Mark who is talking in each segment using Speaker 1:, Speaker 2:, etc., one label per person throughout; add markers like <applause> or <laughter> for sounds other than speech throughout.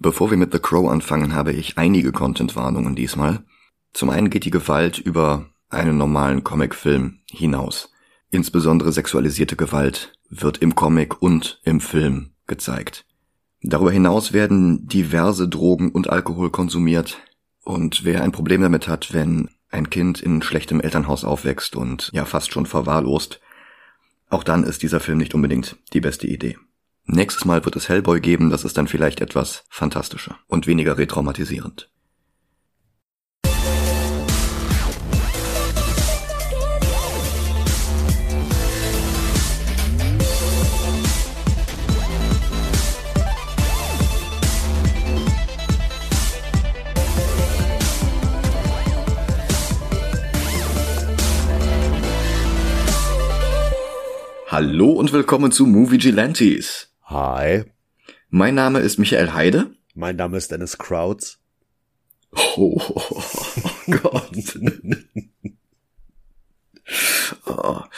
Speaker 1: Bevor wir mit The Crow anfangen, habe ich einige Content-Warnungen diesmal. Zum einen geht die Gewalt über einen normalen Comicfilm hinaus. Insbesondere sexualisierte Gewalt wird im Comic und im Film gezeigt. Darüber hinaus werden diverse Drogen und Alkohol konsumiert. Und wer ein Problem damit hat, wenn ein Kind in schlechtem Elternhaus aufwächst und ja fast schon verwahrlost, auch dann ist dieser Film nicht unbedingt die beste Idee. Nächstes Mal wird es Hellboy geben, das ist dann vielleicht etwas fantastischer und weniger retraumatisierend. Hallo und willkommen zu Movie Gilantes.
Speaker 2: Hi.
Speaker 1: Mein Name ist Michael Heide.
Speaker 2: Mein Name ist Dennis Krauts.
Speaker 1: Oh, oh, oh Gott. oh. <laughs>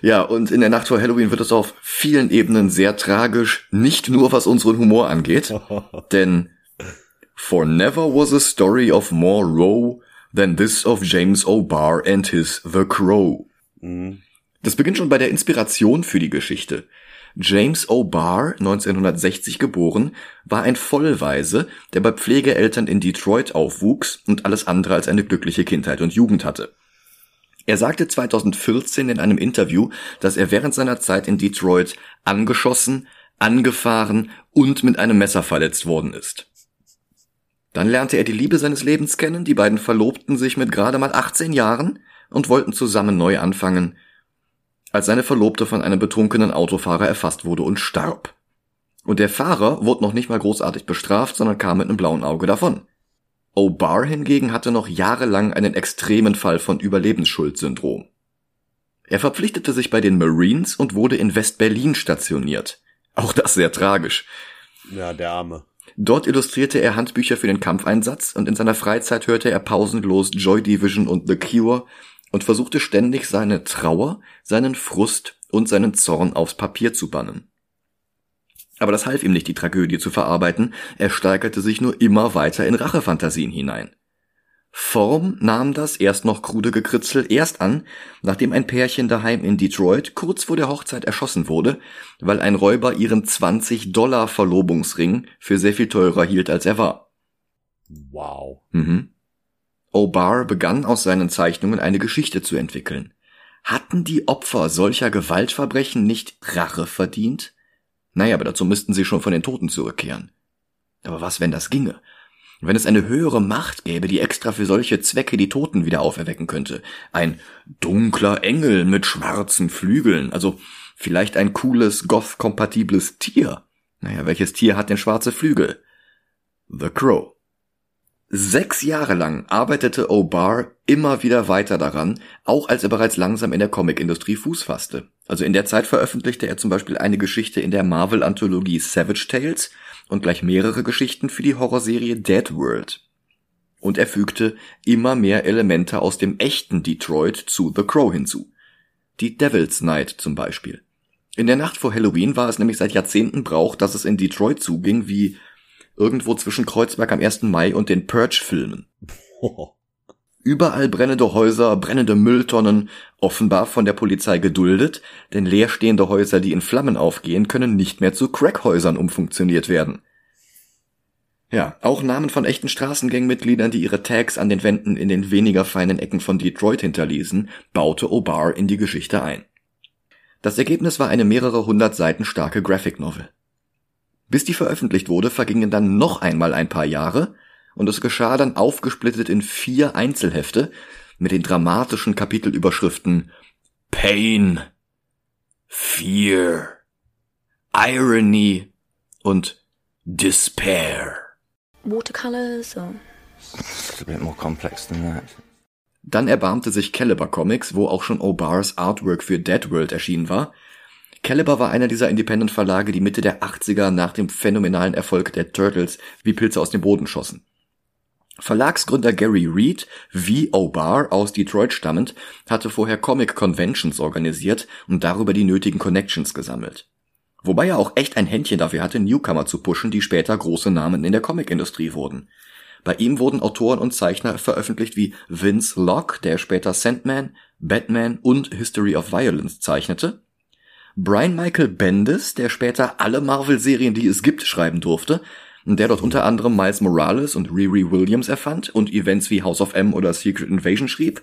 Speaker 1: Ja, und in der Nacht vor Halloween wird es auf vielen Ebenen sehr tragisch, nicht nur was unseren Humor angeht, <laughs> denn For never was a story of more woe than this of James O'Barr and his The Crow. Mhm. Das beginnt schon bei der Inspiration für die Geschichte. James O'Barr, 1960 geboren, war ein Vollweise, der bei Pflegeeltern in Detroit aufwuchs und alles andere als eine glückliche Kindheit und Jugend hatte. Er sagte 2014 in einem Interview, dass er während seiner Zeit in Detroit angeschossen, angefahren und mit einem Messer verletzt worden ist. Dann lernte er die Liebe seines Lebens kennen, die beiden verlobten sich mit gerade mal 18 Jahren und wollten zusammen neu anfangen, als seine Verlobte von einem betrunkenen Autofahrer erfasst wurde und starb. Und der Fahrer wurde noch nicht mal großartig bestraft, sondern kam mit einem blauen Auge davon. O'Barr hingegen hatte noch jahrelang einen extremen Fall von Überlebensschuldsyndrom. Er verpflichtete sich bei den Marines und wurde in West-Berlin stationiert. Auch das sehr tragisch.
Speaker 2: Ja, der Arme.
Speaker 1: Dort illustrierte er Handbücher für den Kampfeinsatz und in seiner Freizeit hörte er pausenlos Joy Division und The Cure und versuchte ständig seine Trauer, seinen Frust und seinen Zorn aufs Papier zu bannen. Aber das half ihm nicht, die Tragödie zu verarbeiten, er steigerte sich nur immer weiter in Rachefantasien hinein. Form nahm das erst noch krude Gekritzel erst an, nachdem ein Pärchen daheim in Detroit kurz vor der Hochzeit erschossen wurde, weil ein Räuber ihren 20 Dollar Verlobungsring für sehr viel teurer hielt als er war.
Speaker 2: Wow.
Speaker 1: Mhm. O'Barr begann aus seinen Zeichnungen eine Geschichte zu entwickeln. Hatten die Opfer solcher Gewaltverbrechen nicht Rache verdient? Naja, aber dazu müssten sie schon von den Toten zurückkehren. Aber was, wenn das ginge? Wenn es eine höhere Macht gäbe, die extra für solche Zwecke die Toten wieder auferwecken könnte. Ein dunkler Engel mit schwarzen Flügeln, also vielleicht ein cooles, goth-kompatibles Tier. Naja, welches Tier hat denn schwarze Flügel? The Crow. Sechs Jahre lang arbeitete O'Barr immer wieder weiter daran, auch als er bereits langsam in der Comicindustrie Fuß fasste. Also in der Zeit veröffentlichte er zum Beispiel eine Geschichte in der Marvel-Anthologie Savage Tales und gleich mehrere Geschichten für die Horrorserie Dead World. Und er fügte immer mehr Elemente aus dem echten Detroit zu The Crow hinzu. Die Devil's Night zum Beispiel. In der Nacht vor Halloween war es nämlich seit Jahrzehnten Brauch, dass es in Detroit zuging wie irgendwo zwischen Kreuzberg am 1. Mai und den Purge-Filmen. Überall brennende Häuser, brennende Mülltonnen, offenbar von der Polizei geduldet, denn leerstehende Häuser, die in Flammen aufgehen, können nicht mehr zu Crackhäusern umfunktioniert werden. Ja, auch Namen von echten Straßengangmitgliedern, die ihre Tags an den Wänden in den weniger feinen Ecken von Detroit hinterließen, baute O'Barr in die Geschichte ein. Das Ergebnis war eine mehrere hundert Seiten starke Graphic Novel. Bis die veröffentlicht wurde, vergingen dann noch einmal ein paar Jahre und es geschah dann aufgesplittet in vier Einzelhefte mit den dramatischen Kapitelüberschriften Pain, Fear, Irony und Despair.
Speaker 3: Watercolors or
Speaker 4: It's a bit more complex than that.
Speaker 1: Dann erbarmte sich Caliber Comics, wo auch schon O'Barrs Artwork für Dead World erschienen war, Caliber war einer dieser Independent-Verlage, die Mitte der 80er nach dem phänomenalen Erfolg der Turtles wie Pilze aus dem Boden schossen. Verlagsgründer Gary Reed, wie O'Barr aus Detroit stammend, hatte vorher Comic Conventions organisiert und darüber die nötigen Connections gesammelt. Wobei er auch echt ein Händchen dafür hatte, Newcomer zu pushen, die später große Namen in der Comicindustrie wurden. Bei ihm wurden Autoren und Zeichner veröffentlicht wie Vince Locke, der später Sandman, Batman und History of Violence zeichnete, Brian Michael Bendis, der später alle Marvel-Serien, die es gibt, schreiben durfte, der dort unter anderem Miles Morales und Riri Williams erfand und Events wie House of M oder Secret Invasion schrieb,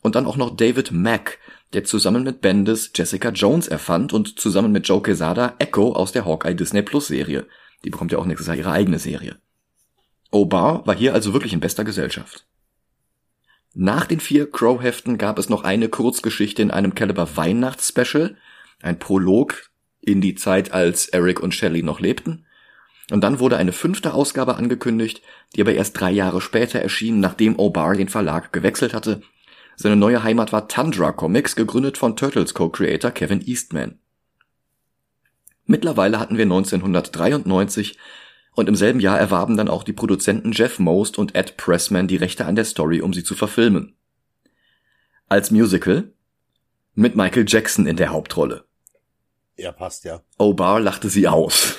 Speaker 1: und dann auch noch David Mack, der zusammen mit Bendis Jessica Jones erfand und zusammen mit Joe Quesada Echo aus der Hawkeye Disney Plus Serie. Die bekommt ja auch nächstes Jahr ihre eigene Serie. Obar war hier also wirklich in bester Gesellschaft. Nach den vier Crow-Heften gab es noch eine Kurzgeschichte in einem Caliber Weihnachtsspecial, ein Prolog in die Zeit, als Eric und Shelley noch lebten. Und dann wurde eine fünfte Ausgabe angekündigt, die aber erst drei Jahre später erschien, nachdem Obar den Verlag gewechselt hatte seine neue Heimat war Tundra Comics, gegründet von Turtles Co-Creator Kevin Eastman. Mittlerweile hatten wir 1993 und im selben Jahr erwarben dann auch die Produzenten Jeff Most und Ed Pressman die Rechte an der Story, um sie zu verfilmen. Als Musical mit Michael Jackson in der Hauptrolle.
Speaker 2: Ja, passt ja.
Speaker 1: O'Barr lachte sie aus.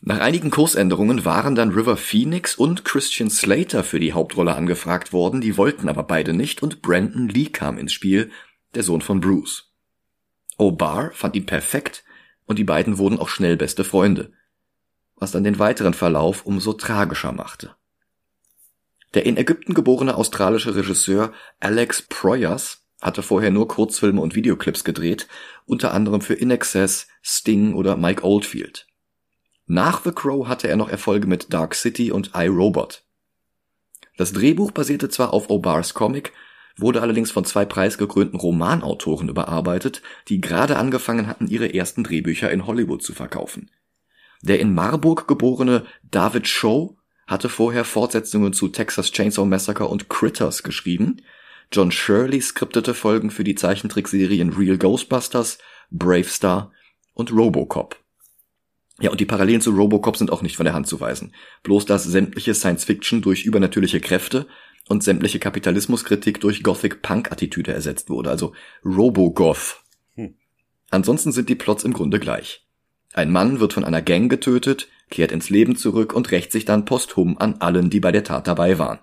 Speaker 1: Nach einigen Kursänderungen waren dann River Phoenix und Christian Slater für die Hauptrolle angefragt worden, die wollten aber beide nicht und Brandon Lee kam ins Spiel, der Sohn von Bruce. O'Barr fand ihn perfekt und die beiden wurden auch schnell beste Freunde, was dann den weiteren Verlauf umso tragischer machte. Der in Ägypten geborene australische Regisseur Alex Proyas hatte vorher nur Kurzfilme und Videoclips gedreht, unter anderem für In Excess, Sting oder Mike Oldfield. Nach The Crow hatte er noch Erfolge mit Dark City und iRobot. Das Drehbuch basierte zwar auf O'Bars Comic, wurde allerdings von zwei preisgekrönten Romanautoren überarbeitet, die gerade angefangen hatten, ihre ersten Drehbücher in Hollywood zu verkaufen. Der in Marburg geborene David Shaw hatte vorher Fortsetzungen zu Texas Chainsaw Massacre und Critters geschrieben. John Shirley skriptete Folgen für die Zeichentrickserien Real Ghostbusters, Brave Star und Robocop. Ja, und die Parallelen zu Robocop sind auch nicht von der Hand zu weisen. Bloß dass sämtliche Science Fiction durch übernatürliche Kräfte und sämtliche Kapitalismuskritik durch Gothic-Punk-Attitüde ersetzt wurde, also Robogoth. Hm. Ansonsten sind die Plots im Grunde gleich. Ein Mann wird von einer Gang getötet, kehrt ins Leben zurück und rächt sich dann posthum an allen, die bei der Tat dabei waren.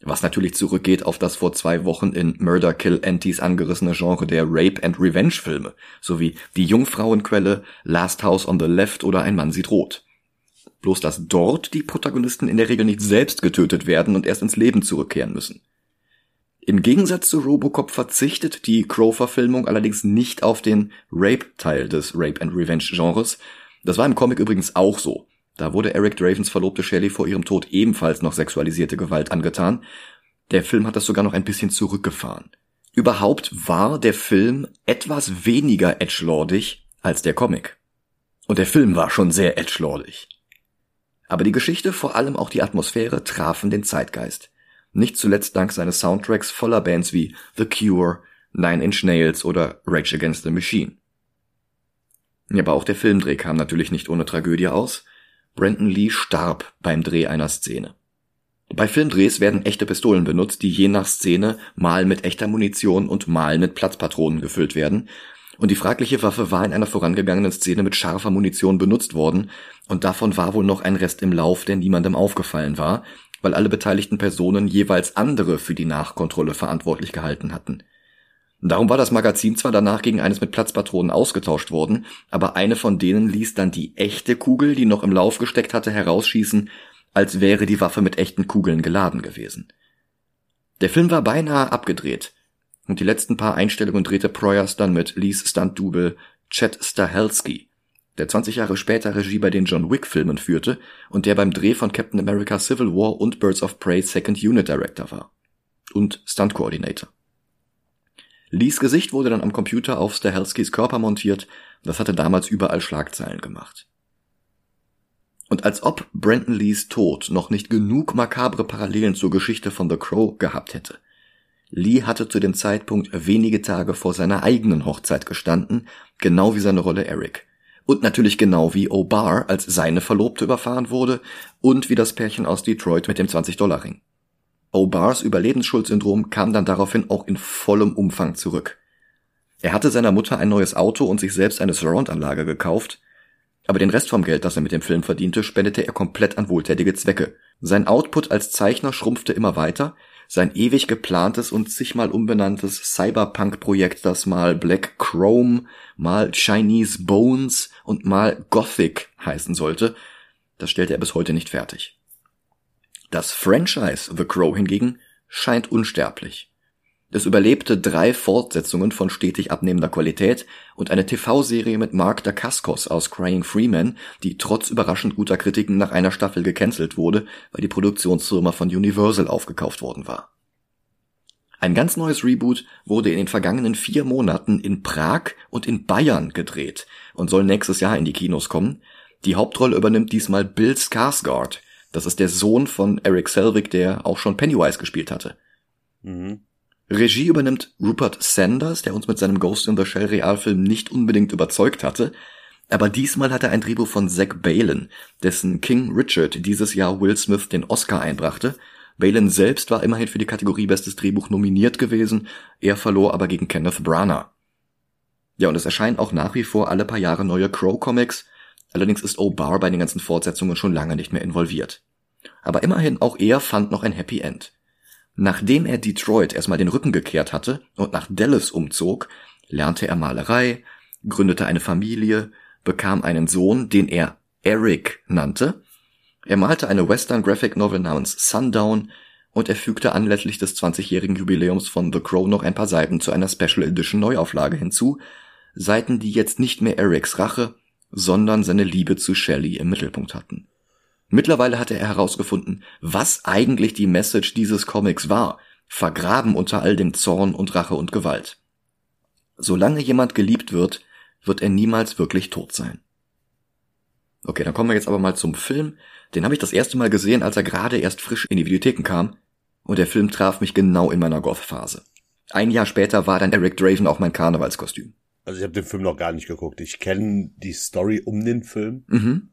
Speaker 1: Was natürlich zurückgeht auf das vor zwei Wochen in Murder Kill Antis angerissene Genre der Rape and Revenge Filme, sowie Die Jungfrauenquelle, Last House on the Left oder Ein Mann sieht rot. Bloß dass dort die Protagonisten in der Regel nicht selbst getötet werden und erst ins Leben zurückkehren müssen. Im Gegensatz zu Robocop verzichtet die Crow-Verfilmung allerdings nicht auf den Rape-Teil des Rape and Revenge Genres. Das war im Comic übrigens auch so. Da wurde Eric Dravens Verlobte Shelley vor ihrem Tod ebenfalls noch sexualisierte Gewalt angetan. Der Film hat das sogar noch ein bisschen zurückgefahren. Überhaupt war der Film etwas weniger edgelordig als der Comic. Und der Film war schon sehr edgelordig. Aber die Geschichte, vor allem auch die Atmosphäre, trafen den Zeitgeist. Nicht zuletzt dank seines Soundtracks voller Bands wie The Cure, Nine Inch Nails oder Rage Against the Machine. Aber auch der Filmdreh kam natürlich nicht ohne Tragödie aus. Brandon Lee starb beim Dreh einer Szene. Bei Filmdrehs werden echte Pistolen benutzt, die je nach Szene mal mit echter Munition und mal mit Platzpatronen gefüllt werden. Und die fragliche Waffe war in einer vorangegangenen Szene mit scharfer Munition benutzt worden, und davon war wohl noch ein Rest im Lauf, der niemandem aufgefallen war, weil alle beteiligten Personen jeweils andere für die Nachkontrolle verantwortlich gehalten hatten. Darum war das Magazin zwar danach gegen eines mit Platzpatronen ausgetauscht worden, aber eine von denen ließ dann die echte Kugel, die noch im Lauf gesteckt hatte, herausschießen, als wäre die Waffe mit echten Kugeln geladen gewesen. Der Film war beinahe abgedreht, und die letzten paar Einstellungen drehte Proyas dann mit Lees Stunt-Double Chet Stahelski, der 20 Jahre später Regie bei den John Wick-Filmen führte und der beim Dreh von Captain America Civil War und Birds of Prey Second Unit Director war. Und Stunt-Coordinator. Lees Gesicht wurde dann am Computer auf Stahelskis Körper montiert, das hatte damals überall Schlagzeilen gemacht. Und als ob Brandon Lees Tod noch nicht genug makabre Parallelen zur Geschichte von The Crow gehabt hätte. Lee hatte zu dem Zeitpunkt wenige Tage vor seiner eigenen Hochzeit gestanden, genau wie seine Rolle Eric. Und natürlich genau wie O'Barr als seine Verlobte überfahren wurde und wie das Pärchen aus Detroit mit dem 20-Dollar-Ring. O'Bars Überlebensschuldsyndrom kam dann daraufhin auch in vollem Umfang zurück. Er hatte seiner Mutter ein neues Auto und sich selbst eine Surround-Anlage gekauft, aber den Rest vom Geld, das er mit dem Film verdiente, spendete er komplett an wohltätige Zwecke. Sein Output als Zeichner schrumpfte immer weiter, sein ewig geplantes und zigmal umbenanntes Cyberpunk-Projekt, das mal Black Chrome, mal Chinese Bones und mal Gothic heißen sollte, das stellte er bis heute nicht fertig. Das Franchise The Crow hingegen scheint unsterblich. Es überlebte drei Fortsetzungen von stetig abnehmender Qualität und eine TV-Serie mit Mark Dacascos aus Crying Freeman, die trotz überraschend guter Kritiken nach einer Staffel gecancelt wurde, weil die Produktionsfirma von Universal aufgekauft worden war. Ein ganz neues Reboot wurde in den vergangenen vier Monaten in Prag und in Bayern gedreht und soll nächstes Jahr in die Kinos kommen. Die Hauptrolle übernimmt diesmal Bill Skarsgård. Das ist der Sohn von Eric Selvig, der auch schon Pennywise gespielt hatte. Mhm. Regie übernimmt Rupert Sanders, der uns mit seinem Ghost in the Shell Realfilm nicht unbedingt überzeugt hatte. Aber diesmal hat er ein Drehbuch von Zack Balin, dessen King Richard dieses Jahr Will Smith den Oscar einbrachte. Balin selbst war immerhin für die Kategorie Bestes Drehbuch nominiert gewesen, er verlor aber gegen Kenneth Branagh. Ja, und es erscheinen auch nach wie vor alle paar Jahre neue Crow-Comics, allerdings ist O'Barr bei den ganzen Fortsetzungen schon lange nicht mehr involviert. Aber immerhin auch er fand noch ein Happy End. Nachdem er Detroit erstmal den Rücken gekehrt hatte und nach Dallas umzog, lernte er Malerei, gründete eine Familie, bekam einen Sohn, den er Eric nannte. Er malte eine Western Graphic Novel namens Sundown und er fügte anlässlich des 20-jährigen Jubiläums von The Crow noch ein paar Seiten zu einer Special Edition Neuauflage hinzu, Seiten, die jetzt nicht mehr Erics Rache, sondern seine Liebe zu Shelley im Mittelpunkt hatten. Mittlerweile hatte er herausgefunden, was eigentlich die Message dieses Comics war, vergraben unter all dem Zorn und Rache und Gewalt. Solange jemand geliebt wird, wird er niemals wirklich tot sein. Okay, dann kommen wir jetzt aber mal zum Film. Den habe ich das erste Mal gesehen, als er gerade erst frisch in die Videotheken kam, und der Film traf mich genau in meiner Goth-Phase. Ein Jahr später war dann Eric Draven auch mein Karnevalskostüm.
Speaker 2: Also ich habe den Film noch gar nicht geguckt. Ich kenne die Story um den Film. Mhm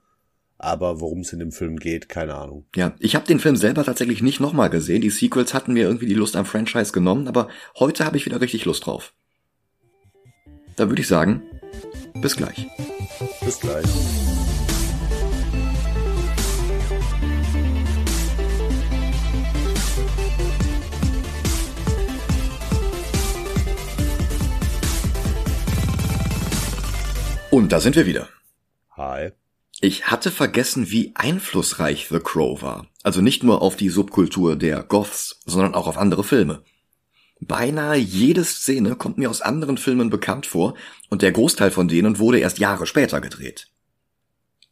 Speaker 2: aber worum es in dem Film geht, keine Ahnung.
Speaker 1: Ja, ich habe den Film selber tatsächlich nicht nochmal gesehen. Die Sequels hatten mir irgendwie die Lust am Franchise genommen, aber heute habe ich wieder richtig Lust drauf. Da würde ich sagen, bis gleich.
Speaker 2: Bis gleich.
Speaker 1: Und da sind wir wieder.
Speaker 2: Hi.
Speaker 1: Ich hatte vergessen, wie einflussreich The Crow war. Also nicht nur auf die Subkultur der Goths, sondern auch auf andere Filme. Beinahe jede Szene kommt mir aus anderen Filmen bekannt vor und der Großteil von denen wurde erst Jahre später gedreht.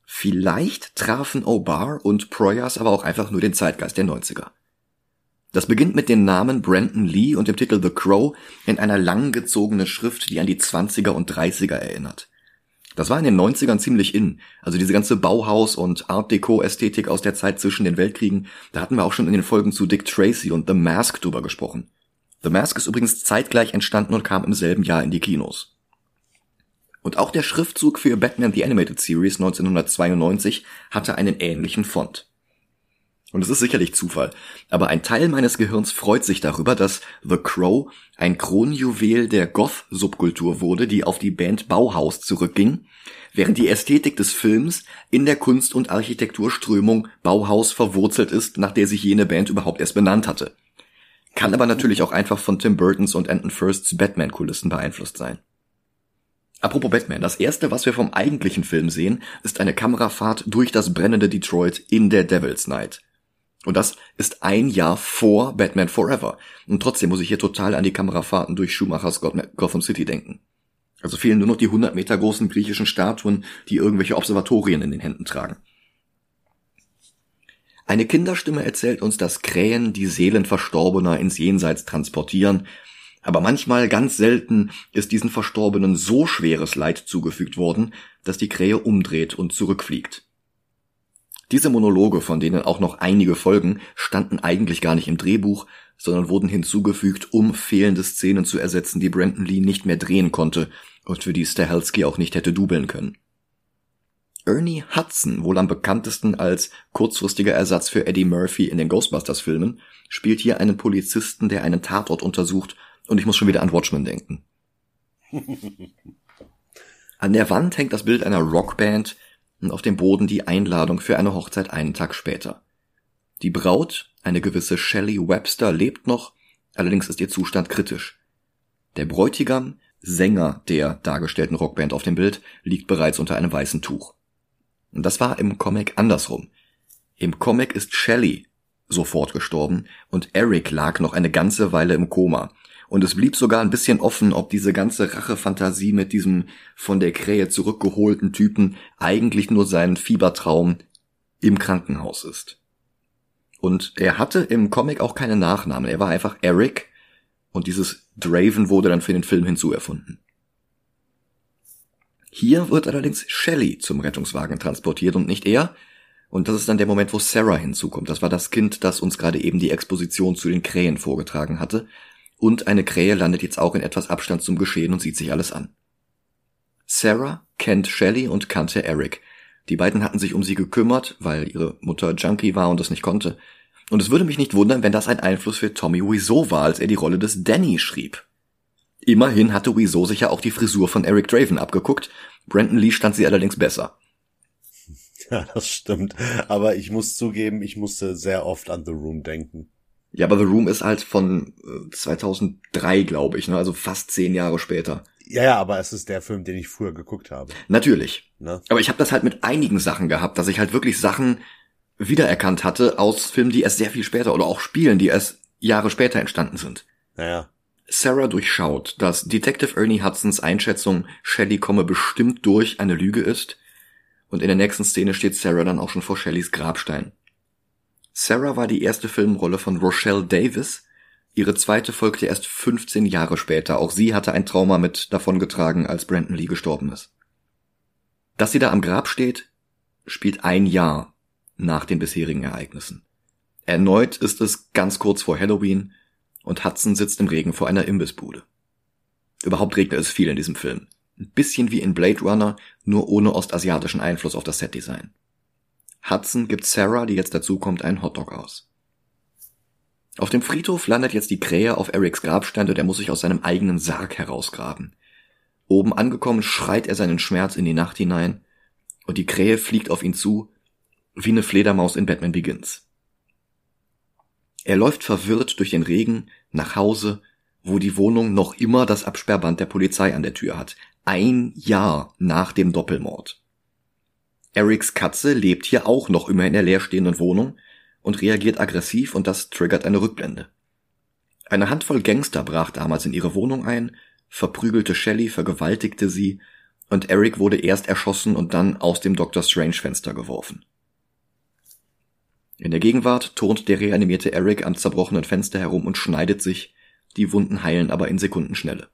Speaker 1: Vielleicht trafen O'Barr und Proyas aber auch einfach nur den Zeitgeist der 90er. Das beginnt mit den Namen Brandon Lee und dem Titel The Crow in einer langgezogenen Schrift, die an die 20er und 30er erinnert. Das war in den 90ern ziemlich in. Also diese ganze Bauhaus- und Art Deco-Ästhetik aus der Zeit zwischen den Weltkriegen, da hatten wir auch schon in den Folgen zu Dick Tracy und The Mask drüber gesprochen. The Mask ist übrigens zeitgleich entstanden und kam im selben Jahr in die Kinos. Und auch der Schriftzug für Batman The Animated Series 1992 hatte einen ähnlichen Font. Und es ist sicherlich Zufall, aber ein Teil meines Gehirns freut sich darüber, dass The Crow ein Kronjuwel der Goth-Subkultur wurde, die auf die Band Bauhaus zurückging, während die Ästhetik des Films in der Kunst- und Architekturströmung Bauhaus verwurzelt ist, nach der sich jene Band überhaupt erst benannt hatte. Kann aber natürlich auch einfach von Tim Burtons und Anton Firsts Batman-Kulissen beeinflusst sein. Apropos Batman, das erste, was wir vom eigentlichen Film sehen, ist eine Kamerafahrt durch das brennende Detroit in der Devil's Night. Und das ist ein Jahr vor Batman Forever. Und trotzdem muss ich hier total an die Kamerafahrten durch Schumachers Gotham City denken. Also fehlen nur noch die 100 Meter großen griechischen Statuen, die irgendwelche Observatorien in den Händen tragen. Eine Kinderstimme erzählt uns, dass Krähen die Seelen Verstorbener ins Jenseits transportieren, aber manchmal, ganz selten, ist diesen Verstorbenen so schweres Leid zugefügt worden, dass die Krähe umdreht und zurückfliegt. Diese Monologe, von denen auch noch einige folgen, standen eigentlich gar nicht im Drehbuch, sondern wurden hinzugefügt, um fehlende Szenen zu ersetzen, die Brandon Lee nicht mehr drehen konnte und für die Stahelski auch nicht hätte dubeln können. Ernie Hudson, wohl am bekanntesten als kurzfristiger Ersatz für Eddie Murphy in den Ghostbusters-Filmen, spielt hier einen Polizisten, der einen Tatort untersucht, und ich muss schon wieder an Watchmen denken. <laughs> An der Wand hängt das Bild einer Rockband und auf dem Boden die Einladung für eine Hochzeit einen Tag später. Die Braut, eine gewisse Shelley Webster, lebt noch, allerdings ist ihr Zustand kritisch. Der Bräutigam, Sänger der dargestellten Rockband auf dem Bild, liegt bereits unter einem weißen Tuch. Und das war im Comic andersrum. Im Comic ist Shelley sofort gestorben und Eric lag noch eine ganze Weile im Koma. Und es blieb sogar ein bisschen offen, ob diese ganze Rachefantasie mit diesem von der Krähe zurückgeholten Typen eigentlich nur sein Fiebertraum im Krankenhaus ist. Und er hatte im Comic auch keine Nachnamen. Er war einfach Eric und dieses Draven wurde dann für den Film hinzuerfunden. Hier wird allerdings Shelley zum Rettungswagen transportiert und nicht er. Und das ist dann der Moment, wo Sarah hinzukommt. Das war das Kind, das uns gerade eben die Exposition zu den Krähen vorgetragen hatte. Und eine Krähe landet jetzt auch in etwas Abstand zum Geschehen und sieht sich alles an. Sarah kennt Shelley und kannte Eric. Die beiden hatten sich um sie gekümmert, weil ihre Mutter Junkie war und das nicht konnte. Und es würde mich nicht wundern, wenn das ein Einfluss für Tommy Wiseau war, als er die Rolle des Danny schrieb. Immerhin hatte Wiseau sich ja auch die Frisur von Eric Draven abgeguckt. Brandon Lee stand sie allerdings besser. <laughs>
Speaker 2: Ja, das stimmt. Aber ich muss zugeben, ich musste sehr oft an The Room denken.
Speaker 1: Ja, aber The Room ist halt von 2003, äh, glaube ich, ne? also fast zehn Jahre später.
Speaker 2: Ja, ja, aber es ist der Film, den ich früher geguckt habe.
Speaker 1: Natürlich. Ne? Aber ich habe das halt mit einigen Sachen gehabt, dass ich halt wirklich Sachen wiedererkannt hatte aus Filmen, die erst sehr viel später oder auch Spielen, die erst Jahre später entstanden sind.
Speaker 2: Naja.
Speaker 1: Sarah durchschaut, dass Detective Ernie Hudsons Einschätzung, Shelley komme bestimmt durch, eine Lüge ist. Und in der nächsten Szene steht Sarah dann auch schon vor Shelleys Grabstein. Sarah war die erste Filmrolle von Rochelle Davis. Ihre zweite folgte erst 15 Jahre später. Auch sie hatte ein Trauma mit davongetragen, als Brandon Lee gestorben ist. Dass sie da am Grab steht, spielt ein Jahr nach den bisherigen Ereignissen. Erneut ist es ganz kurz vor Halloween und Hudson sitzt im Regen vor einer Imbissbude. Überhaupt regnet es viel in diesem Film. Ein bisschen wie in Blade Runner, nur ohne ostasiatischen Einfluss auf das Setdesign. Hudson gibt Sarah, die jetzt dazukommt, einen Hotdog aus. Auf dem Friedhof landet jetzt die Krähe auf Erics Grabstein und er muss sich aus seinem eigenen Sarg herausgraben. Oben angekommen schreit er seinen Schmerz in die Nacht hinein und die Krähe fliegt auf ihn zu, wie eine Fledermaus in Batman Begins. Er läuft verwirrt durch den Regen nach Hause, wo die Wohnung noch immer das Absperrband der Polizei an der Tür hat. Ein Jahr nach dem Doppelmord. Erics Katze lebt hier auch noch immer in der leerstehenden Wohnung und reagiert aggressiv und das triggert eine Rückblende. Eine Handvoll Gangster brach damals in ihre Wohnung ein, verprügelte Shelley, vergewaltigte sie und Eric wurde erst erschossen und dann aus dem Dr. Strange Fenster geworfen. In der Gegenwart turnt der reanimierte Eric am zerbrochenen Fenster herum und schneidet sich, die Wunden heilen aber in Sekundenschnelle.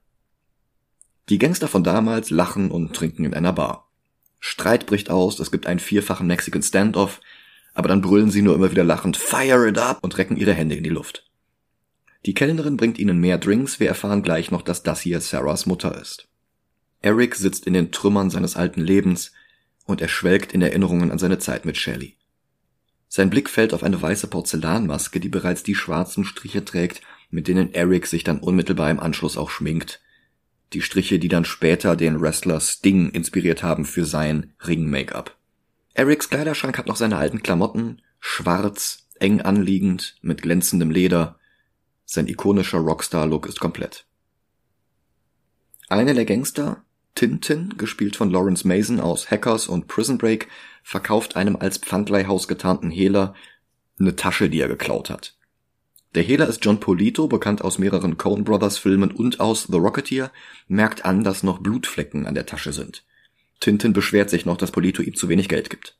Speaker 1: Die Gangster von damals lachen und trinken in einer Bar. Streit bricht aus, es gibt einen vierfachen Mexican Standoff, aber dann brüllen sie nur immer wieder lachend Fire it up und recken ihre Hände in die Luft. Die Kellnerin bringt ihnen mehr Drinks, wir erfahren gleich noch, dass das hier Sarahs Mutter ist. Eric sitzt in den Trümmern seines alten Lebens und er schwelgt in Erinnerungen an seine Zeit mit Shelley. Sein Blick fällt auf eine weiße Porzellanmaske, die bereits die schwarzen Striche trägt, mit denen Eric sich dann unmittelbar im Anschluss auch schminkt. Die Striche, die dann später den Wrestler Sting inspiriert haben für sein Ring-Make-up. Erics Kleiderschrank hat noch seine alten Klamotten, schwarz, eng anliegend, mit glänzendem Leder. Sein ikonischer Rockstar-Look ist komplett. Einer der Gangster, Tintin, gespielt von Lawrence Mason aus Hackers und Prison Break, verkauft einem als Pfandleihhaus getarnten Hehler eine Tasche, die er geklaut hat. Der Hehler ist John Polito, bekannt aus mehreren Coen Brothers Filmen und aus The Rocketeer, merkt an, dass noch Blutflecken an der Tasche sind. Tintin beschwert sich noch, dass Polito ihm zu wenig Geld gibt.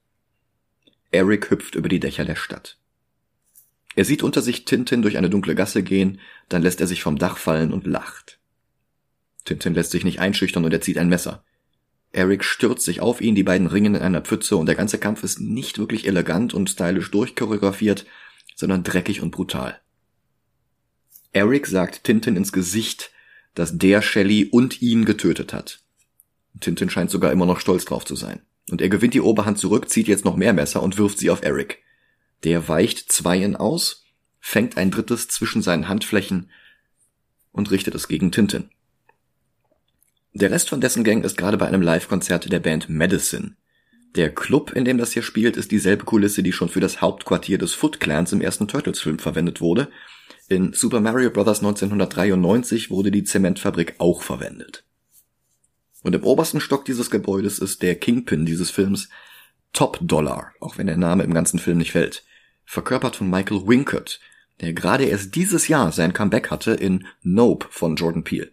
Speaker 1: Eric hüpft über die Dächer der Stadt. Er sieht unter sich Tintin durch eine dunkle Gasse gehen, dann lässt er sich vom Dach fallen und lacht. Tintin lässt sich nicht einschüchtern und er zieht ein Messer. Eric stürzt sich auf ihn, die beiden ringen in einer Pfütze und der ganze Kampf ist nicht wirklich elegant und stylisch durchchoreografiert, sondern dreckig und brutal. Eric sagt Tintin ins Gesicht, dass der Shelley und ihn getötet hat. Tintin scheint sogar immer noch stolz drauf zu sein. Und er gewinnt die Oberhand zurück, zieht jetzt noch mehr Messer und wirft sie auf Eric. Der weicht zweien aus, fängt ein drittes zwischen seinen Handflächen und richtet es gegen Tintin. Der Rest von dessen Gang ist gerade bei einem Live-Konzert der Band Medicine. Der Club, in dem das hier spielt, ist dieselbe Kulisse, die schon für das Hauptquartier des Foot Clans im ersten Turtles-Film verwendet wurde. In Super Mario Bros. 1993 wurde die Zementfabrik auch verwendet. Und im obersten Stock dieses Gebäudes ist der Kingpin dieses Films Top Dollar, auch wenn der Name im ganzen Film nicht fällt, verkörpert von Michael Winkert, der gerade erst dieses Jahr sein Comeback hatte in Nope von Jordan Peele.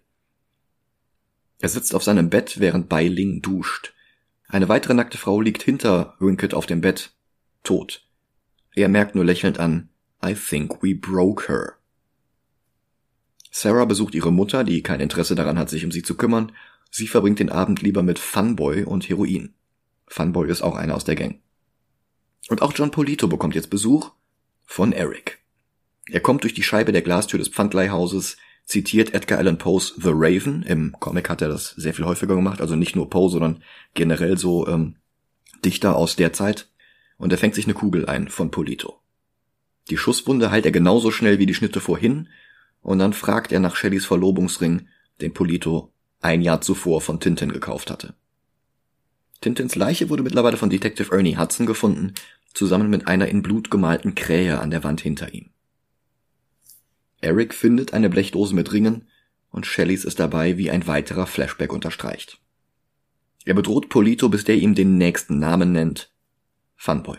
Speaker 1: Er sitzt auf seinem Bett, während Bai Ling duscht. Eine weitere nackte Frau liegt hinter Winkett auf dem Bett, tot. Er merkt nur lächelnd an, I think we broke her. Sarah besucht ihre Mutter, die kein Interesse daran hat, sich um sie zu kümmern. Sie verbringt den Abend lieber mit Funboy und Heroin. Funboy ist auch einer aus der Gang. Und auch John Polito bekommt jetzt Besuch von Eric. Er kommt durch die Scheibe der Glastür des Pfandleihhauses, zitiert Edgar Allan Poes The Raven. Im Comic hat er das sehr viel häufiger gemacht, also nicht nur Poe, sondern generell so ähm, Dichter aus der Zeit. Und er fängt sich eine Kugel ein von Polito. Die Schusswunde heilt er genauso schnell wie die Schnitte vorhin, und dann fragt er nach Shellys Verlobungsring, den Polito ein Jahr zuvor von Tintin gekauft hatte. Tintins Leiche wurde mittlerweile von Detective Ernie Hudson gefunden, zusammen mit einer in Blut gemalten Krähe an der Wand hinter ihm. Eric findet eine Blechdose mit Ringen und Shellys ist dabei, wie ein weiterer Flashback unterstreicht. Er bedroht Polito, bis der ihm den nächsten Namen nennt. Funboy.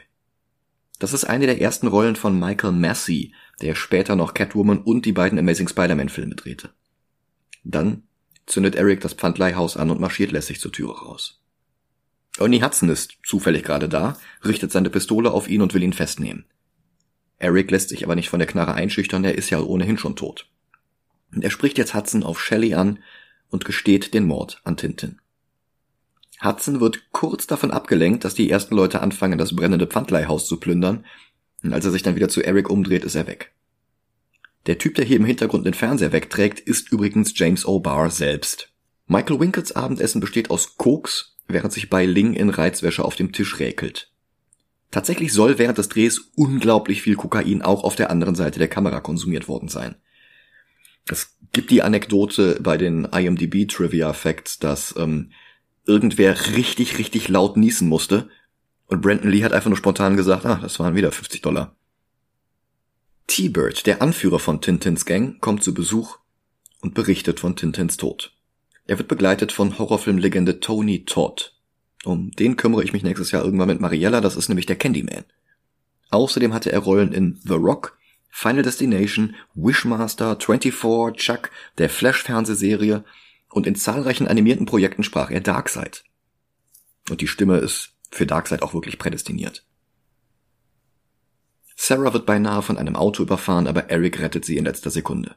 Speaker 1: Das ist eine der ersten Rollen von Michael Massey, der später noch Catwoman und die beiden Amazing Spider-Man Filme drehte. Dann zündet Eric das Pfandleihhaus an und marschiert lässig zur Türe raus. Ernie Hudson ist zufällig gerade da, richtet seine Pistole auf ihn und will ihn festnehmen. Eric lässt sich aber nicht von der Knarre einschüchtern, er ist ja ohnehin schon tot. Er spricht jetzt Hudson auf Shelley an und gesteht den Mord an Tintin. Hudson wird kurz davon abgelenkt, dass die ersten Leute anfangen, das brennende Pfandleihhaus zu plündern, und als er sich dann wieder zu Eric umdreht, ist er weg. Der Typ, der hier im Hintergrund den Fernseher wegträgt, ist übrigens James O'Barr selbst. Michael Winkels Abendessen besteht aus Koks, während sich bei Ling in Reizwäsche auf dem Tisch räkelt. Tatsächlich soll während des Drehs unglaublich viel Kokain auch auf der anderen Seite der Kamera konsumiert worden sein. Es gibt die Anekdote bei den IMDb Trivia Facts, dass ähm, irgendwer richtig, richtig laut niesen musste und Brandon Lee hat einfach nur spontan gesagt, ah, das waren wieder 50 Dollar. T-Bird, der Anführer von Tintins Gang, kommt zu Besuch und berichtet von Tintins Tod. Er wird begleitet von Horrorfilmlegende Tony Todd. Um den kümmere ich mich nächstes Jahr irgendwann mit Mariella, das ist nämlich der Candyman. Außerdem hatte er Rollen in The Rock, Final Destination, Wishmaster, 24, Chuck, der Flash-Fernsehserie und in zahlreichen animierten Projekten sprach er Darkseid. Und die Stimme ist für Darkseid auch wirklich prädestiniert. Sarah wird beinahe von einem Auto überfahren, aber Eric rettet sie in letzter Sekunde.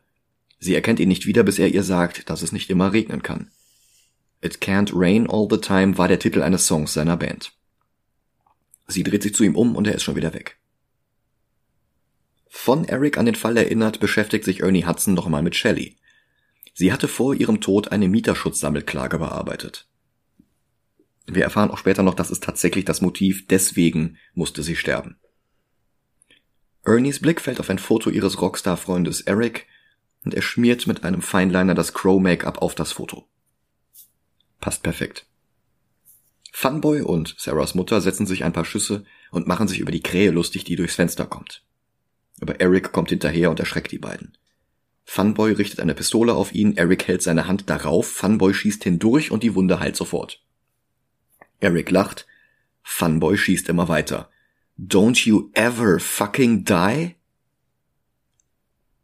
Speaker 1: Sie erkennt ihn nicht wieder, bis er ihr sagt, dass es nicht immer regnen kann. It Can't Rain All the Time war der Titel eines Songs seiner Band. Sie dreht sich zu ihm um und er ist schon wieder weg. Von Eric an den Fall erinnert, beschäftigt sich Ernie Hudson nochmal mit Shelley. Sie hatte vor ihrem Tod eine Mieterschutzsammelklage bearbeitet. Wir erfahren auch später noch, dass es tatsächlich das Motiv, deswegen musste sie sterben. Ernies Blick fällt auf ein Foto ihres Rockstar-Freundes Eric und er schmiert mit einem Feinliner das Crow-Make-up auf das Foto. Passt perfekt. Funboy und Sarahs Mutter setzen sich ein paar Schüsse und machen sich über die Krähe lustig, die durchs Fenster kommt. Aber Eric kommt hinterher und erschreckt die beiden. Funboy richtet eine Pistole auf ihn, Eric hält seine Hand darauf, Funboy schießt hindurch und die Wunde heilt sofort. Eric lacht. Funboy schießt immer weiter. Don't you ever fucking die?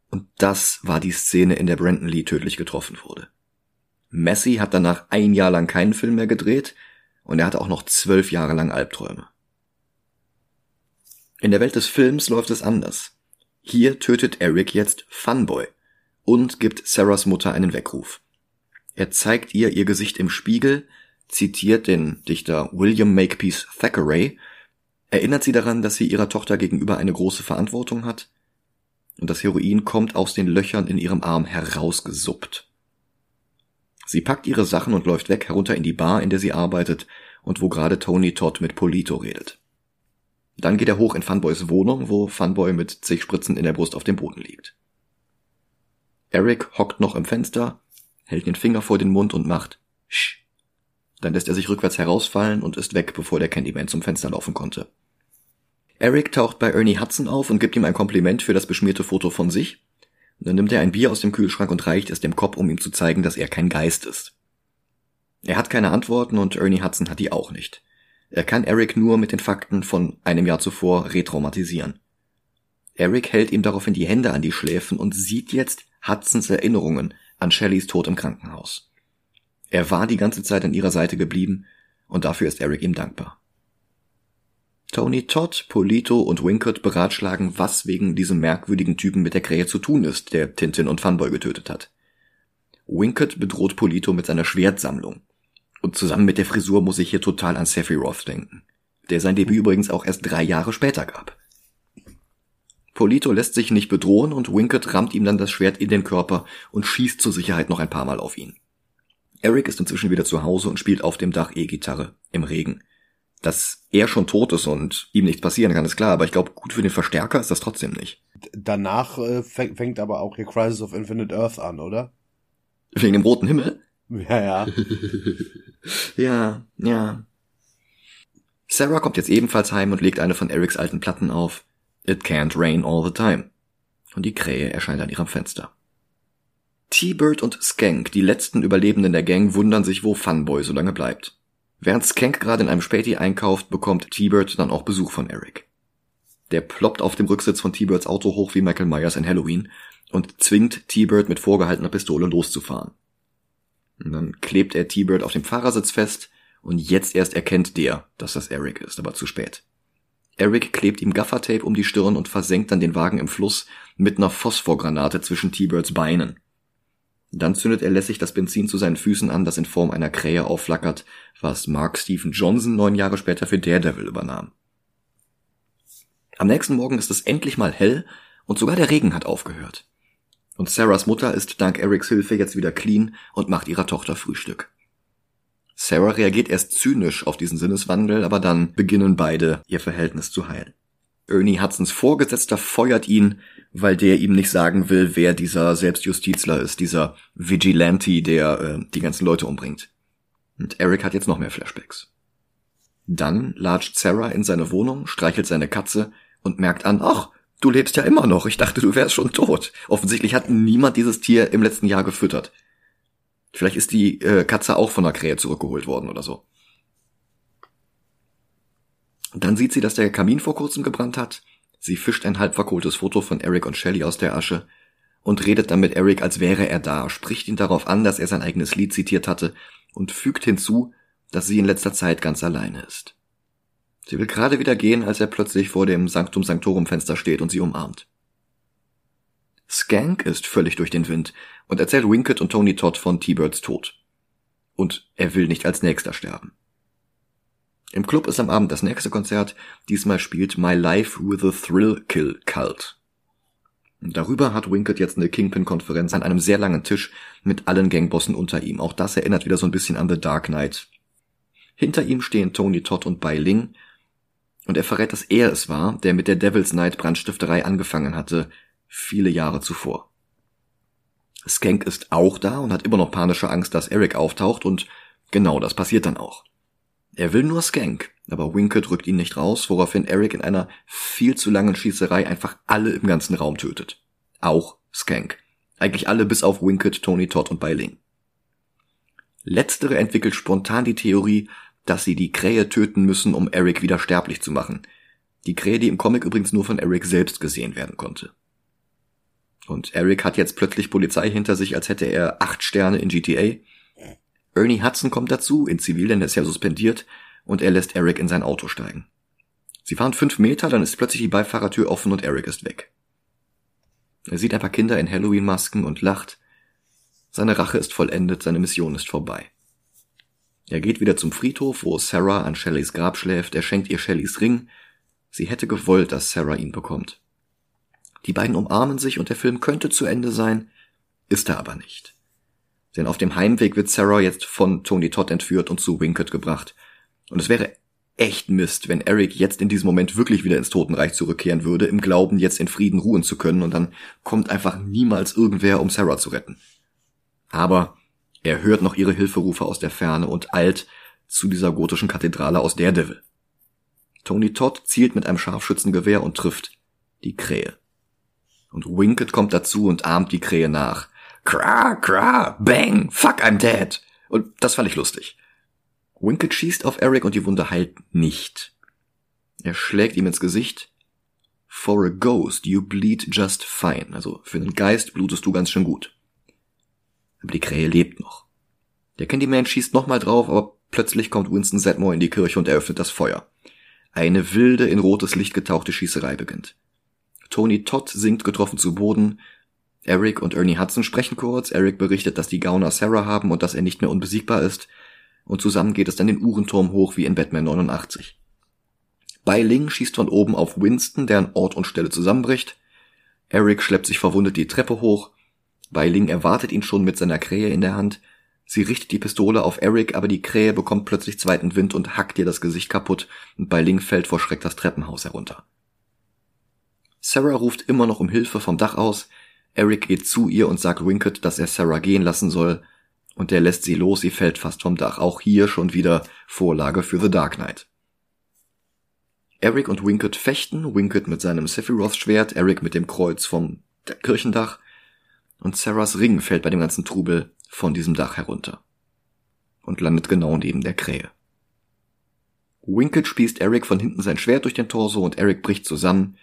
Speaker 1: Und das war die Szene, in der Brandon Lee tödlich getroffen wurde. Messi hat danach ein Jahr lang keinen Film mehr gedreht und er hatte auch noch zwölf Jahre lang Albträume. In der Welt des Films läuft es anders. Hier tötet Eric jetzt Funboy und gibt Sarahs Mutter einen Weckruf. Er zeigt ihr ihr Gesicht im Spiegel, zitiert den Dichter William Makepeace Thackeray, erinnert sie daran, dass sie ihrer Tochter gegenüber eine große Verantwortung hat, und das Heroin kommt aus den Löchern in ihrem Arm herausgesuppt. Sie packt ihre Sachen und läuft weg herunter in die Bar, in der sie arbeitet und wo gerade Tony Todd mit Polito redet. Dann geht er hoch in Funboys Wohnung, wo Funboy mit zig Spritzen in der Brust auf dem Boden liegt. Eric hockt noch im Fenster, hält den Finger vor den Mund und macht Sch. Dann lässt er sich rückwärts herausfallen und ist weg, bevor der Candyman zum Fenster laufen konnte. Eric taucht bei Ernie Hudson auf und gibt ihm ein Kompliment für das beschmierte Foto von sich. Dann nimmt er ein Bier aus dem Kühlschrank und reicht es dem Kopf, um ihm zu zeigen, dass er kein Geist ist. Er hat keine Antworten und Ernie Hudson hat die auch nicht. Er kann Eric nur mit den Fakten von einem Jahr zuvor retraumatisieren. Eric hält ihm daraufhin die Hände an die Schläfen und sieht jetzt Hudsons Erinnerungen an Shellys Tod im Krankenhaus. Er war die ganze Zeit an ihrer Seite geblieben und dafür ist Eric ihm dankbar. Tony Todd, Polito und Winkert beratschlagen, was wegen diesem merkwürdigen Typen mit der Krähe zu tun ist, der Tintin und Funboy getötet hat. Winkert bedroht Polito mit seiner Schwertsammlung. Und zusammen mit der Frisur muss ich hier total an Sephiroth denken, der sein Debüt übrigens auch erst drei Jahre später gab. Polito lässt sich nicht bedrohen und Winkert rammt ihm dann das Schwert in den Körper und schießt zur Sicherheit noch ein paar Mal auf ihn. Eric ist inzwischen wieder zu Hause und spielt auf dem Dach E-Gitarre im Regen. Dass er schon tot ist und ihm nichts passieren kann, ist klar, aber ich glaube, gut für den Verstärker ist das trotzdem nicht.
Speaker 2: Danach äh, fängt aber auch hier Crisis of Infinite Earth an, oder?
Speaker 1: Wegen dem roten Himmel?
Speaker 2: Ja, ja. <laughs>
Speaker 1: ja, ja. Sarah kommt jetzt ebenfalls heim und legt eine von Erics alten Platten auf. It can't rain all the time. Und die Krähe erscheint an ihrem Fenster. T-Bird und Skank, die letzten Überlebenden der Gang, wundern sich, wo Funboy so lange bleibt. Während Skank gerade in einem Späti einkauft, bekommt T-Bird dann auch Besuch von Eric. Der ploppt auf dem Rücksitz von T-Birds Auto hoch wie Michael Myers in Halloween und zwingt T-Bird mit vorgehaltener Pistole loszufahren. Und dann klebt er T-Bird auf dem Fahrersitz fest und jetzt erst erkennt der, dass das Eric ist, aber zu spät. Eric klebt ihm Gaffertape um die Stirn und versenkt dann den Wagen im Fluss mit einer Phosphorgranate zwischen T-Birds Beinen. Dann zündet er lässig das Benzin zu seinen Füßen an, das in Form einer Krähe aufflackert, was Mark Stephen Johnson neun Jahre später für Daredevil übernahm. Am nächsten Morgen ist es endlich mal hell und sogar der Regen hat aufgehört. Und Sarahs Mutter ist dank Erics Hilfe jetzt wieder clean und macht ihrer Tochter Frühstück. Sarah reagiert erst zynisch auf diesen Sinneswandel, aber dann beginnen beide ihr Verhältnis zu heilen. Ernie Hudsons Vorgesetzter feuert ihn, weil der ihm nicht sagen will, wer dieser Selbstjustizler ist, dieser Vigilante, der äh, die ganzen Leute umbringt. Und Eric hat jetzt noch mehr Flashbacks. Dann latscht Sarah in seine Wohnung, streichelt seine Katze und merkt an, ach, du lebst ja immer noch. Ich dachte, du wärst schon tot. Offensichtlich hat niemand dieses Tier im letzten Jahr gefüttert. Vielleicht ist die äh, Katze auch von der Krähe zurückgeholt worden oder so. Dann sieht sie, dass der Kamin vor kurzem gebrannt hat. Sie fischt ein halb verkohltes Foto von Eric und Shelley aus der Asche und redet dann mit Eric, als wäre er da, spricht ihn darauf an, dass er sein eigenes Lied zitiert hatte und fügt hinzu, dass sie in letzter Zeit ganz alleine ist. Sie will gerade wieder gehen, als er plötzlich vor dem Sanctum Sanctorum Fenster steht und sie umarmt. Skank ist völlig durch den Wind und erzählt Winkett und Tony Todd von T-Birds Tod. Und er will nicht als nächster sterben. Im Club ist am Abend das nächste Konzert. Diesmal spielt My Life with a Thrill Kill Cult. Darüber hat Winkett jetzt eine Kingpin-Konferenz an einem sehr langen Tisch mit allen Gangbossen unter ihm. Auch das erinnert wieder so ein bisschen an The Dark Knight. Hinter ihm stehen Tony Todd und Bai Ling, und er verrät, dass er es war, der mit der Devil's Night Brandstifterei angefangen hatte, viele Jahre zuvor. Skank ist auch da und hat immer noch panische Angst, dass Eric auftaucht und genau das passiert dann auch. Er will nur Skank, aber Winkett rückt ihn nicht raus, woraufhin Eric in einer viel zu langen Schießerei einfach alle im ganzen Raum tötet. Auch Skank. Eigentlich alle bis auf Winkett, Tony Todd und Beiling. Letztere entwickelt spontan die Theorie, dass sie die Krähe töten müssen, um Eric wieder sterblich zu machen. Die Krähe, die im Comic übrigens nur von Eric selbst gesehen werden konnte. Und Eric hat jetzt plötzlich Polizei hinter sich, als hätte er acht Sterne in GTA. Ernie Hudson kommt dazu, in Zivil, denn er ist ja suspendiert, und er lässt Eric in sein Auto steigen. Sie fahren fünf Meter, dann ist plötzlich die Beifahrertür offen und Eric ist weg. Er sieht ein paar Kinder in Halloween-Masken und lacht. Seine Rache ist vollendet, seine Mission ist vorbei. Er geht wieder zum Friedhof, wo Sarah an Shellys Grab schläft. Er schenkt ihr Shellys Ring. Sie hätte gewollt, dass Sarah ihn bekommt. Die beiden umarmen sich und der Film könnte zu Ende sein, ist er aber nicht. Denn auf dem Heimweg wird Sarah jetzt von Tony Todd entführt und zu Winkett gebracht. Und es wäre echt Mist, wenn Eric jetzt in diesem Moment wirklich wieder ins Totenreich zurückkehren würde, im Glauben, jetzt in Frieden ruhen zu können, und dann kommt einfach niemals irgendwer, um Sarah zu retten. Aber Er hört noch ihre Hilferufe aus der Ferne und eilt zu dieser gotischen Kathedrale aus Daredevil. Tony Todd zielt mit einem Scharfschützengewehr und trifft die Krähe. Und Winkett kommt dazu und ahmt die Krähe nach. Kra, kra, bang, fuck, I'm dead. Und das fand ich lustig. Winkett schießt auf Eric und die Wunde heilt nicht. Er schlägt ihm ins Gesicht. For a ghost, you bleed just fine. Also für einen Geist blutest du ganz schön gut. Aber die Krähe lebt noch. Der Candyman schießt nochmal drauf, aber plötzlich kommt Winston Zedmore in die Kirche und eröffnet das Feuer. Eine wilde, in rotes Licht getauchte Schießerei beginnt. Tony Todd sinkt getroffen zu Boden. Eric und Ernie Hudson sprechen kurz. Eric berichtet, dass die Gauner Sarah haben und dass er nicht mehr unbesiegbar ist. Und zusammen geht es dann den Uhrenturm hoch wie in Batman 89. Bai Ling schießt von oben auf Winston, der an Ort und Stelle zusammenbricht. Eric schleppt sich verwundet die Treppe hoch. Bai Ling erwartet ihn schon mit seiner Krähe in der Hand. Sie richtet die Pistole auf Eric, aber die Krähe bekommt plötzlich zweiten Wind und hackt ihr das Gesicht kaputt und Bai Ling fällt vor Schreck das Treppenhaus herunter. Sarah ruft immer noch um Hilfe vom Dach aus. Eric geht zu ihr und sagt Winkett, dass er Sarah gehen lassen soll, und er lässt sie los, sie fällt fast vom Dach. Auch hier schon wieder Vorlage für The Dark Knight. Eric und Winkett fechten, Winkett mit seinem Sephiroth-Schwert, Eric mit dem Kreuz vom Kirchendach, und Sarahs Ring fällt bei dem ganzen Trubel von diesem Dach herunter und landet genau neben der Krähe. Winkett spießt Eric von hinten sein Schwert durch den Torso und Eric bricht zusammen.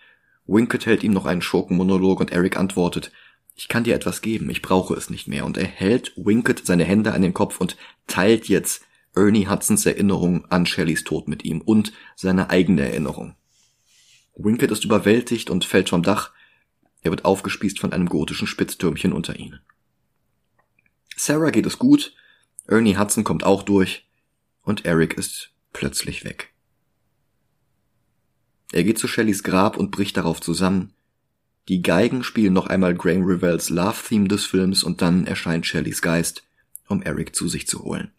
Speaker 1: Winkett hält ihm noch einen Schurkenmonolog und Eric antwortet, ich kann dir etwas geben, ich brauche es nicht mehr. Und er hält Winkett seine Hände an den Kopf und teilt jetzt Ernie Hudsons Erinnerung an Shellys Tod mit ihm und seine eigene Erinnerung. Winkett ist überwältigt und fällt vom Dach. Er wird aufgespießt von einem gotischen Spitztürmchen unter ihnen. Sarah geht es gut, Ernie Hudson kommt auch durch und Eric ist plötzlich weg. Er geht zu Shellys Grab und bricht darauf zusammen. Die Geigen spielen noch einmal Graham Revels Love-Theme des Films und dann erscheint Shellys Geist, um Eric zu sich zu holen.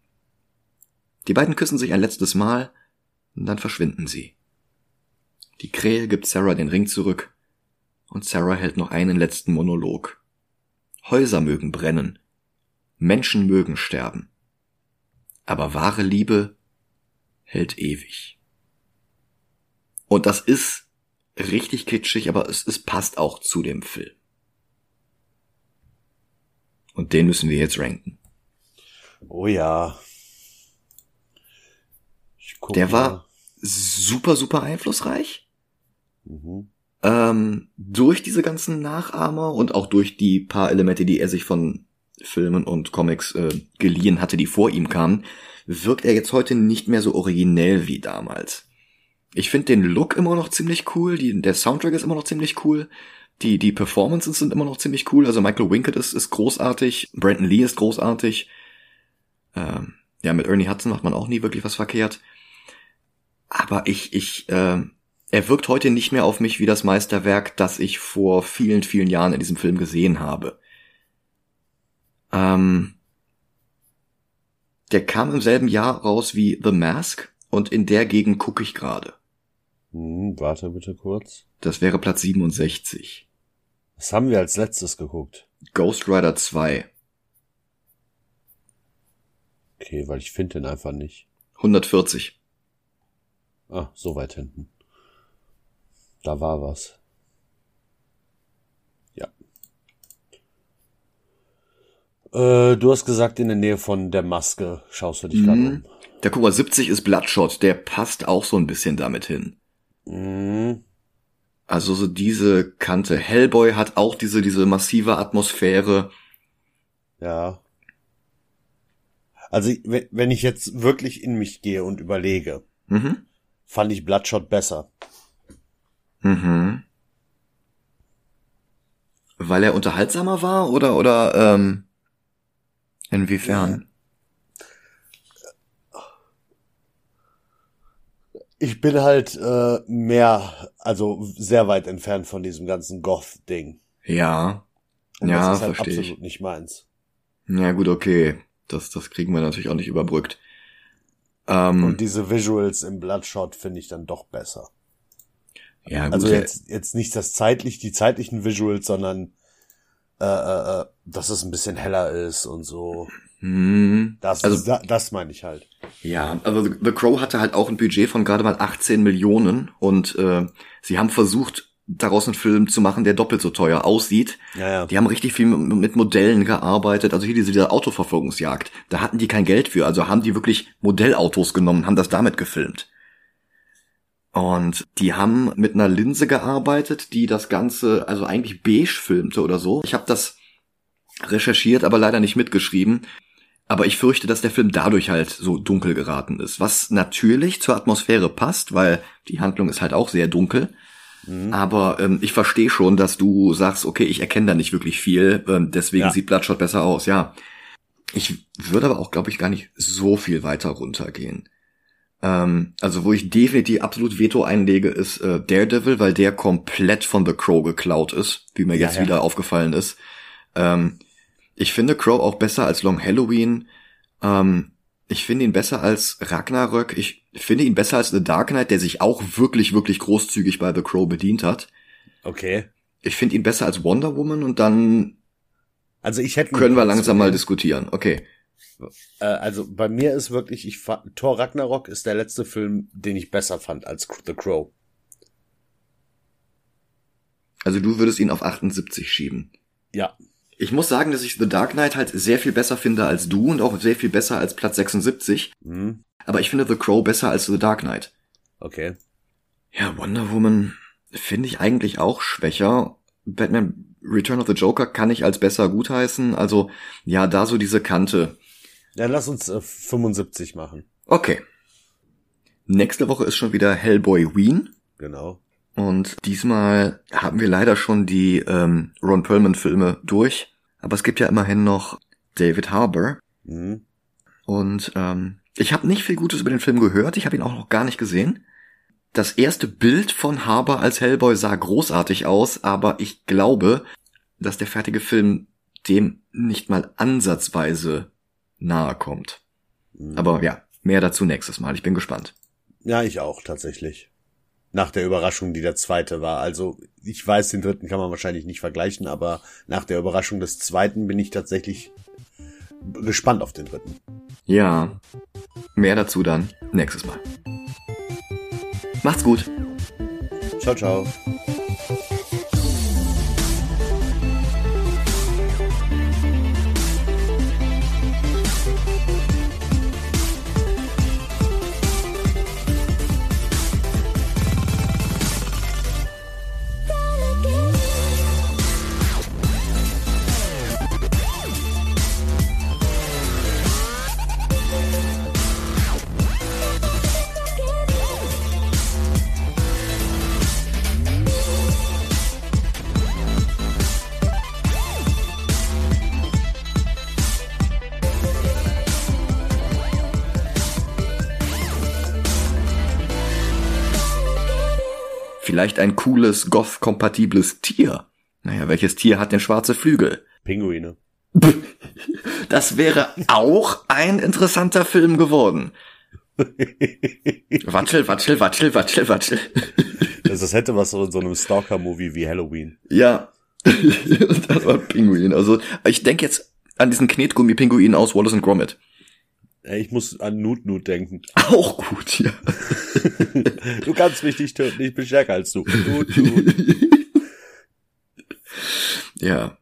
Speaker 1: Die beiden küssen sich ein letztes Mal, und dann verschwinden sie. Die Krähe gibt Sarah den Ring zurück, und Sarah hält noch einen letzten Monolog. Häuser mögen brennen, Menschen mögen sterben, aber wahre Liebe hält ewig. Und das ist richtig kitschig, aber es, es passt auch zu dem Film. Und den müssen wir jetzt ranken.
Speaker 2: Oh ja.
Speaker 1: Der war super, super einflussreich. Mhm. Ähm, durch diese ganzen Nachahmer und auch durch die paar Elemente, die er sich von Filmen und Comics äh, geliehen hatte, die vor ihm kamen, wirkt er jetzt heute nicht mehr so originell wie damals. Ich finde den Look immer noch ziemlich cool, die, der Soundtrack ist immer noch ziemlich cool, die, die Performances sind immer noch ziemlich cool, also Michael Winkett ist, ist großartig, Brandon Lee ist großartig, ähm, ja, mit Ernie Hudson macht man auch nie wirklich was verkehrt. Aber ich, ich, äh, er wirkt heute nicht mehr auf mich wie das Meisterwerk, das ich vor vielen, vielen Jahren in diesem Film gesehen habe. Ähm, der kam im selben Jahr raus wie The Mask und in der Gegend gucke ich gerade.
Speaker 2: Hm, warte bitte kurz.
Speaker 1: Das wäre Platz 67.
Speaker 2: Was haben wir als letztes geguckt?
Speaker 1: Ghost Rider 2.
Speaker 2: Okay, weil ich finde den einfach nicht.
Speaker 1: 140.
Speaker 2: Ah, so weit hinten. Da war was. Ja. Äh, du hast gesagt, in der Nähe von der Maske schaust du dich gerade
Speaker 1: mhm. um. Der mal, 70 ist Bloodshot, der passt auch so ein bisschen damit hin.
Speaker 2: Mhm.
Speaker 1: Also so diese Kante. Hellboy hat auch diese, diese massive Atmosphäre.
Speaker 2: Ja. Also, wenn ich jetzt wirklich in mich gehe und überlege, mhm. fand ich Bloodshot besser.
Speaker 1: Mhm. Weil er unterhaltsamer war oder oder ähm, inwiefern?
Speaker 2: Ich bin halt äh, mehr, also sehr weit entfernt von diesem ganzen Goth-Ding.
Speaker 1: Ja. Und ja, das ist halt verstehe
Speaker 2: absolut ich. nicht meins.
Speaker 1: Ja, gut, okay. Das, das kriegen wir natürlich auch nicht überbrückt.
Speaker 2: Ähm, Und diese Visuals im Bloodshot finde ich dann doch besser.
Speaker 1: Ja, gut,
Speaker 2: also jetzt, jetzt nicht das zeitlich, die zeitlichen Visuals, sondern äh, äh, äh, dass es ein bisschen heller ist und so.
Speaker 1: Hm,
Speaker 2: Das,
Speaker 1: also
Speaker 2: das, das meine ich halt.
Speaker 1: Ja, also The Crow hatte halt auch ein Budget von gerade mal 18 Millionen und äh, sie haben versucht, daraus einen Film zu machen, der doppelt so teuer aussieht.
Speaker 2: Ja, ja.
Speaker 1: Die haben richtig viel mit mit Modellen gearbeitet, also hier diese, diese Autoverfolgungsjagd. Da hatten die kein Geld für, also haben die wirklich Modellautos genommen, haben das damit gefilmt. Und die haben mit einer Linse gearbeitet, die das Ganze also eigentlich beige filmte oder so. Ich habe das recherchiert, aber leider nicht mitgeschrieben. Aber ich fürchte, dass der Film dadurch halt so dunkel geraten ist. Was natürlich zur Atmosphäre passt, weil die Handlung ist halt auch sehr dunkel. Aber ähm, ich verstehe schon, dass du sagst, okay, ich erkenne da nicht wirklich viel, ähm, deswegen
Speaker 2: Ja.
Speaker 1: sieht Bloodshot besser aus, ja. Ich würde aber auch, glaube ich, gar nicht so viel weiter runtergehen. Ähm, also wo ich definitiv absolut Veto einlege, ist äh, Daredevil, weil der komplett von The Crow geklaut ist, wie mir
Speaker 2: Ja,
Speaker 1: jetzt
Speaker 2: ja.
Speaker 1: wieder aufgefallen ist. Ähm, ich finde Crow auch besser als Long Halloween. Ähm, ich finde ihn besser als Ragnarök. Ich finde ihn besser als The Dark Knight, der sich auch wirklich, wirklich großzügig bei The Crow bedient hat.
Speaker 2: Okay.
Speaker 1: Ich finde ihn besser als Wonder Woman und dann
Speaker 2: Also ich hätte
Speaker 1: können wir langsam mal diskutieren. Okay.
Speaker 2: Äh, also bei mir ist wirklich, ich Thor Ragnarok ist der letzte Film, den ich besser fand als The Crow.
Speaker 1: Also du würdest ihn auf 78 schieben.
Speaker 2: Ja.
Speaker 1: Ich muss sagen, dass ich The Dark Knight halt sehr viel besser finde als du und auch sehr viel besser als Platz 76.
Speaker 2: Hm.
Speaker 1: Aber ich finde The Crow besser als The Dark Knight.
Speaker 2: Okay.
Speaker 1: Ja, Wonder Woman finde ich eigentlich auch schwächer. Batman Return of the Joker kann ich als besser gutheißen. Also, ja, da so diese Kante.
Speaker 2: Dann lass uns äh, 75 machen.
Speaker 1: Okay. Nächste Woche ist schon wieder Hellboy Ween.
Speaker 2: Genau.
Speaker 1: Und diesmal haben wir leider schon die ähm, Ron Perlman-Filme durch. Aber es gibt ja immerhin noch David Harbour.
Speaker 2: Hm.
Speaker 1: Und ähm, ich habe nicht viel Gutes über den Film gehört. Ich habe ihn auch noch gar nicht gesehen. Das erste Bild von Harbour als Hellboy sah großartig aus, aber ich glaube, dass der fertige Film dem nicht mal ansatzweise nahe kommt.
Speaker 2: Hm.
Speaker 1: Aber ja, mehr dazu nächstes Mal. Ich bin gespannt.
Speaker 2: Ja, ich auch tatsächlich. Nach der Überraschung, die der zweite war. Also ich weiß, den dritten kann man wahrscheinlich nicht vergleichen, aber nach der Überraschung des zweiten bin ich tatsächlich gespannt auf den dritten.
Speaker 1: Ja, mehr dazu dann nächstes Mal. Macht's gut.
Speaker 2: Ciao, ciao.
Speaker 1: Vielleicht ein cooles, goth-kompatibles Tier. Naja, welches Tier hat denn schwarze Flügel?
Speaker 2: Pinguine. <laughs>
Speaker 1: Das wäre auch ein interessanter Film geworden. <laughs> Watschel, watschel, watschel, watschel, watschel.
Speaker 2: Also das hätte was so in so einem Stalker-Movie wie Halloween.
Speaker 1: Ja. <laughs> das war Pinguin. Also, ich denke jetzt an diesen Knetgummi-Pinguin aus Wallace and Gromit.
Speaker 2: Ich muss an Nut Nut denken. <laughs>
Speaker 1: Auch gut, ja. <laughs>
Speaker 2: Du kannst mich nicht töten, ich bin stärker als du. <laughs> Nut Nut.
Speaker 1: Ja.